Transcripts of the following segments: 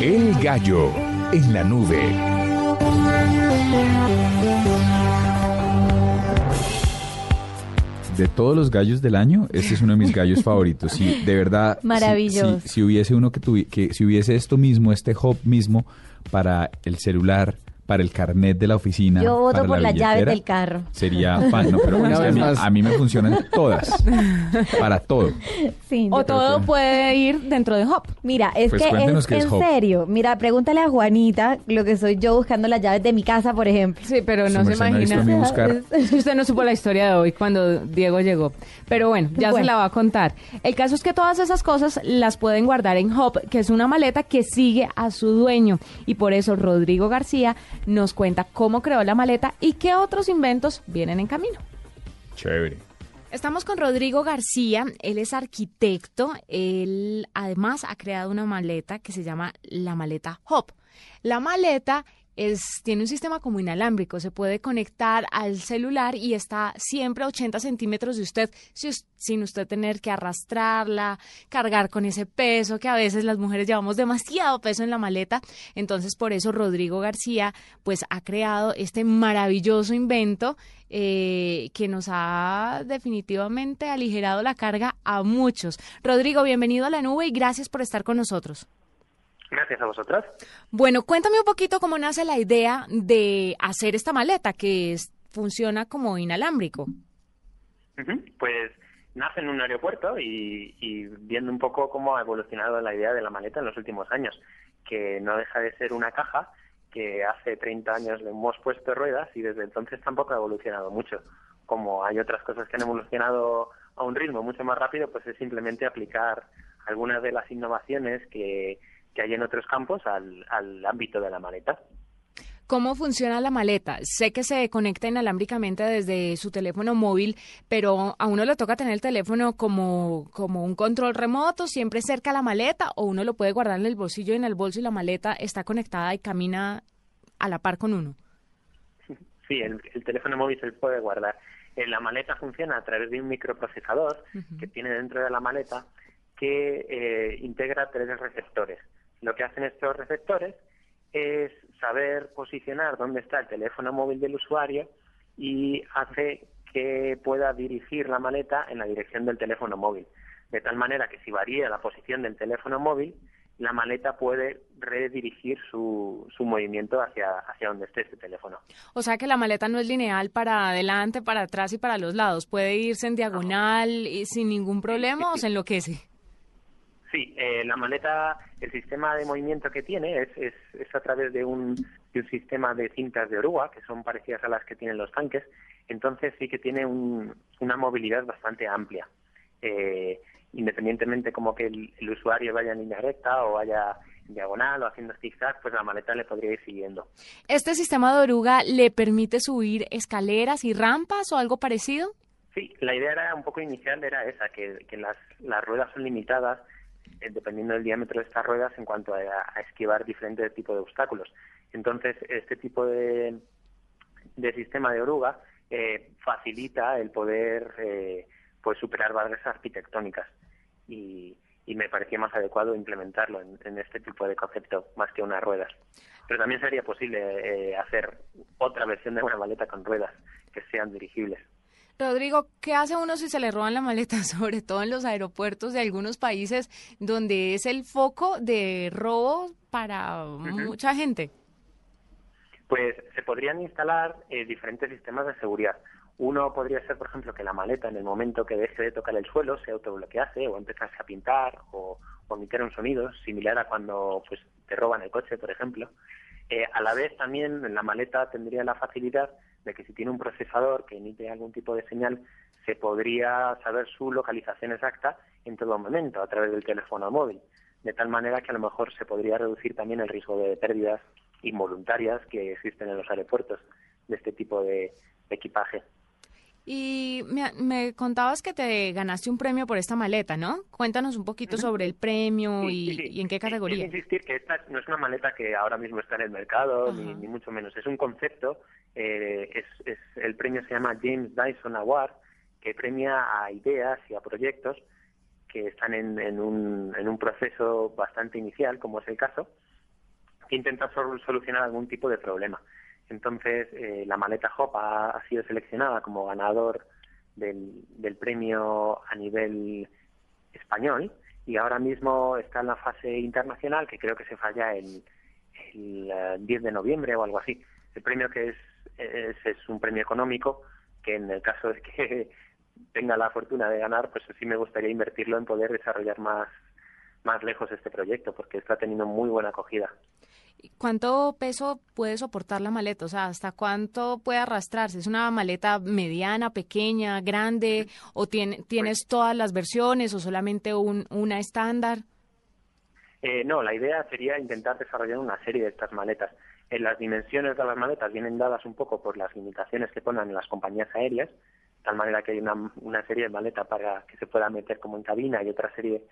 El gallo en la nube. De todos los gallos del año, este es uno de mis gallos favoritos. Sí, de verdad. si- Maravilloso. Si, si hubiese uno que tuviese, que si hubiese esto mismo, este hub mismo para el celular, para el carnet de la oficina. Yo voto para por las llaves del carro. Sería fan, no, pero Una es que a, vez mí, más. a mí me funcionan todas. Para todo. Sí, O todo puede ir dentro de Hop. Mira, es Pues que es, en Hop. serio. Mira, pregúntale a Juanita lo que soy yo buscando las llaves de mi casa, por ejemplo. Sí, pero no se imagina. Es que Usted no supo la historia de hoy cuando Diego llegó. Pero bueno, ya se la va a contar. El caso es que todas esas cosas las pueden guardar en Hop, que es una maleta que sigue a su dueño. Y por eso Rodrigo García nos cuenta cómo creó la maleta y qué otros inventos vienen en camino. Chévere. Estamos con Rodrigo García, él es arquitecto, él además ha creado una maleta que se llama la maleta Hop. La maleta es, tiene un sistema como inalámbrico, se puede conectar al celular y está siempre a 80 centímetros de usted si sin usted tener que arrastrarla, cargar con ese peso que a veces las mujeres llevamos demasiado peso en la maleta. Entonces por eso Rodrigo García pues ha creado este maravilloso invento eh, que nos ha definitivamente aligerado la carga a muchos. Rodrigo, bienvenido a la nube y gracias por estar con nosotros. Gracias a vosotras. Bueno, cuéntame un poquito cómo nace la idea de hacer esta maleta que es- funciona como inalámbrico. Pues nace en un aeropuerto y, y viendo un poco cómo ha evolucionado la idea de la maleta en los últimos años, que no deja de ser una caja que hace 30 años le hemos puesto ruedas y desde entonces tampoco ha evolucionado mucho. Como hay otras cosas que han evolucionado a un ritmo mucho más rápido, pues es simplemente aplicar algunas de las innovaciones que, que hay en otros campos al, al ámbito de la maleta. ¿Cómo funciona la maleta? Sé que se conecta inalámbricamente desde su teléfono móvil, pero a uno le toca tener el teléfono como, como un control remoto, siempre cerca a la maleta, o uno lo puede guardar en el bolsillo y en el bolso y la maleta está conectada y camina a la par con uno. Sí, el, el teléfono móvil se puede guardar. La maleta funciona a través de un microprocesador que tiene dentro de la maleta que eh, integra tres receptores. Lo que hacen estos receptores es saber posicionar dónde está el teléfono móvil del usuario y hace que pueda dirigir la maleta en la dirección del teléfono móvil. De tal manera que si varía la posición del teléfono móvil, la maleta puede redirigir su, su movimiento hacia, hacia donde esté ese teléfono. O sea que la maleta no es lineal para adelante, para atrás y para los lados. Puede irse en diagonal y sin ningún problema o se enloquece. Sí, eh, la maleta, el sistema de movimiento que tiene es, es, es a través de un, de un sistema de cintas de oruga, que son parecidas a las que tienen los tanques, entonces sí que tiene un- una movilidad bastante amplia. Eh, independientemente como que el, el usuario vaya en línea recta o vaya en diagonal o haciendo zigzag, pues la maleta le podría ir siguiendo. ¿Este sistema de oruga le permite subir escaleras y rampas o algo parecido? Sí, la idea era un poco inicial era esa, que, que las, las ruedas son limitadas dependiendo del diámetro de estas ruedas en cuanto a, a esquivar diferentes tipos de obstáculos. Entonces, este tipo de, de sistema de oruga eh, facilita el poder eh, pues superar barreras arquitectónicas y, y me parecía más adecuado implementarlo en, en este tipo de concepto más que unas ruedas. Pero también sería posible eh, hacer otra versión de una maleta con ruedas que sean dirigibles. Rodrigo, ¿qué hace uno si se le roban la maleta? Sobre todo en los aeropuertos de algunos países donde es el foco de robo para mucha gente. Pues se podrían instalar eh, diferentes sistemas de seguridad. Uno podría ser, por ejemplo, que la maleta en el momento que deje de tocar el suelo se autobloquease o empezase a pintar o, o emitir un sonido similar a cuando pues te roban el coche, por ejemplo. Eh, a la vez también la maleta tendría la facilidad de que si tiene un procesador que emite algún tipo de señal, se podría saber su localización exacta en todo momento a través del teléfono móvil. de tal manera que a lo mejor se podría reducir también el riesgo de pérdidas involuntarias que existen en los aeropuertos de este tipo de, equipaje. Y me, contabas que te ganaste un premio por esta maleta, ¿no? Cuéntanos un poquito sobre el premio y, en qué categoría. Quiero insistir que esta no es una maleta que ahora mismo está en el mercado, ni, mucho menos. Es un concepto. Eh, es, el premio se llama James Dyson Award, que premia a ideas y a proyectos que están en, en, un, en un proceso bastante inicial, como es el caso, que intentan solucionar algún tipo de problema. Entonces, eh, la maleta Hop ha, sido seleccionada como ganador del, premio a nivel español y ahora mismo está en la fase internacional que creo que se falla el, el 10 de noviembre o algo así. El premio que es, es, es un premio económico que en el caso de que tenga la fortuna de ganar, pues sí me gustaría invertirlo en poder desarrollar más, más lejos este proyecto porque está teniendo muy buena acogida. ¿Cuánto peso puede soportar la maleta? O sea, ¿hasta cuánto puede arrastrarse? ¿Es una maleta mediana, pequeña, grande? ¿O tiene, tienes todas las versiones o solamente un, una estándar? Eh, no, la idea sería intentar desarrollar una serie de estas maletas. En las dimensiones de las maletas vienen dadas un poco por las limitaciones que ponen las compañías aéreas, de tal manera que hay una, una serie de maletas para que se pueda meter como en cabina y otra serie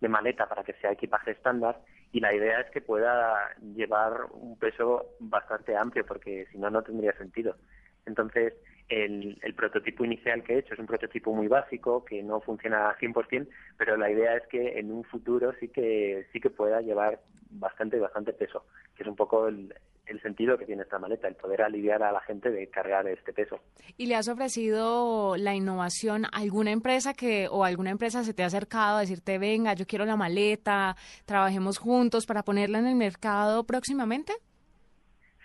de maleta para que sea equipaje estándar y la idea es que pueda llevar un peso bastante amplio porque si no no tendría sentido. Entonces, el, el, prototipo inicial que he hecho es un prototipo muy básico que no funciona al 100%, pero la idea es que en un futuro sí que sí que pueda llevar bastante bastante peso, que es un poco el, el sentido que tiene esta maleta, el poder aliviar a la gente de cargar este peso. ¿Y le has ofrecido la innovación a alguna empresa que o alguna empresa se te ha acercado a decirte, venga, yo quiero la maleta, trabajemos juntos para ponerla en el mercado próximamente?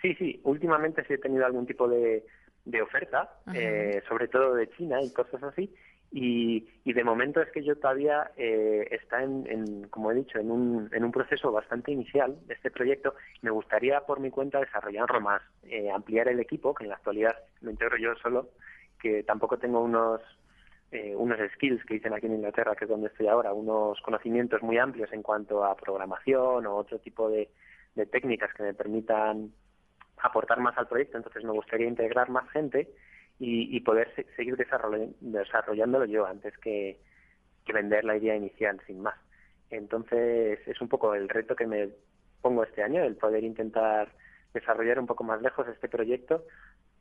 Sí, sí, últimamente sí he tenido algún tipo de, de oferta, eh, sobre todo de China y cosas así, y, y, de momento es que yo todavía eh, está en, como he dicho, en un, en un proceso bastante inicial de este proyecto. Me gustaría por mi cuenta desarrollarlo más, eh, ampliar el equipo, que en la actualidad lo integro yo solo, que tampoco tengo unos eh, unos skills que dicen aquí en Inglaterra, que es donde estoy ahora, unos conocimientos muy amplios en cuanto a programación o otro tipo de, de técnicas que me permitan aportar más al proyecto. Entonces me gustaría integrar más gente y, poder seguir desarrollándolo yo antes que, vender la idea inicial, sin más. Entonces, es un poco el reto que me pongo este año, el poder intentar desarrollar un poco más lejos este proyecto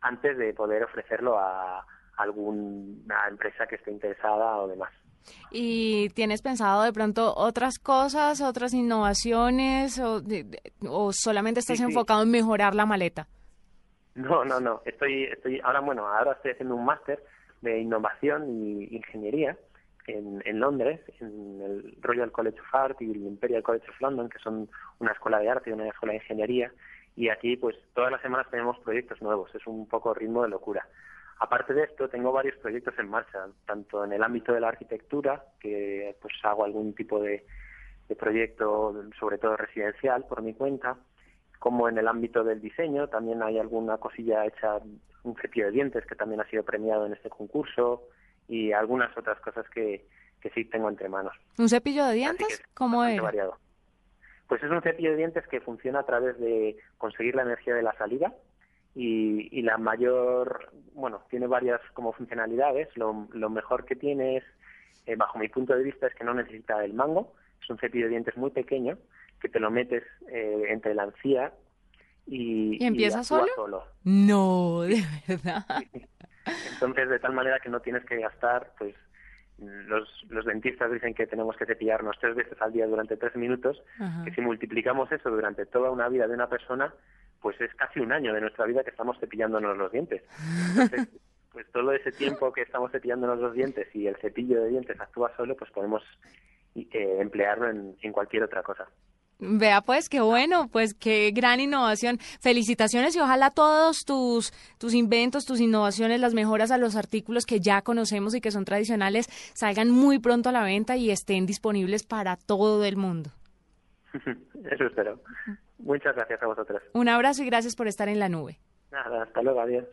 antes de poder ofrecerlo a alguna empresa que esté interesada o demás. ¿Y tienes pensado de pronto otras cosas, otras innovaciones o, o solamente estás enfocado en mejorar la maleta? No, no, no. Estoy, estoy ahora, bueno, ahora estoy haciendo un máster de innovación y ingeniería en, en Londres, en el Royal College of Art y el Imperial College of London, que son una escuela de arte y una escuela de ingeniería. Y aquí, pues, todas las semanas tenemos proyectos nuevos. Es un poco ritmo de locura. Aparte de esto, tengo varios proyectos en marcha, tanto en el ámbito de la arquitectura, que pues hago algún tipo de, de proyecto, sobre todo residencial, por mi cuenta, como en el ámbito del diseño, también hay alguna cosilla hecha, un cepillo de dientes que también ha sido premiado en este concurso y algunas otras cosas que, que sí tengo entre manos. ¿Un cepillo de dientes? ¿Cómo es? Variado. Pues es un cepillo de dientes que funciona a través de conseguir la energía de la salida y, y la mayor, bueno, tiene varias como funcionalidades. Lo, lo mejor que tiene es, eh, bajo mi punto de vista, es que no necesita el mango. Es un cepillo de dientes muy pequeño que te lo metes eh, entre la encía y, ¿Y empieza solo? No, de verdad. Entonces, de tal manera que no tienes que gastar, pues los, los dentistas dicen que tenemos que cepillarnos tres veces al día durante tres minutos, que si multiplicamos eso durante toda una vida de una persona, pues es casi un año de nuestra vida que estamos cepillándonos los dientes. Entonces, pues todo ese tiempo que estamos cepillándonos los dientes y el cepillo de dientes actúa solo, pues podemos eh, emplearlo en, en cualquier otra cosa. Vea pues, qué bueno, pues qué gran innovación. Felicitaciones y ojalá todos tus, tus inventos, tus innovaciones, las mejoras a los artículos que ya conocemos y que son tradicionales salgan muy pronto a la venta y estén disponibles para todo el mundo. Eso espero. Muchas gracias a vosotros. Un abrazo y gracias por estar en la nube. Nada, hasta luego, adiós.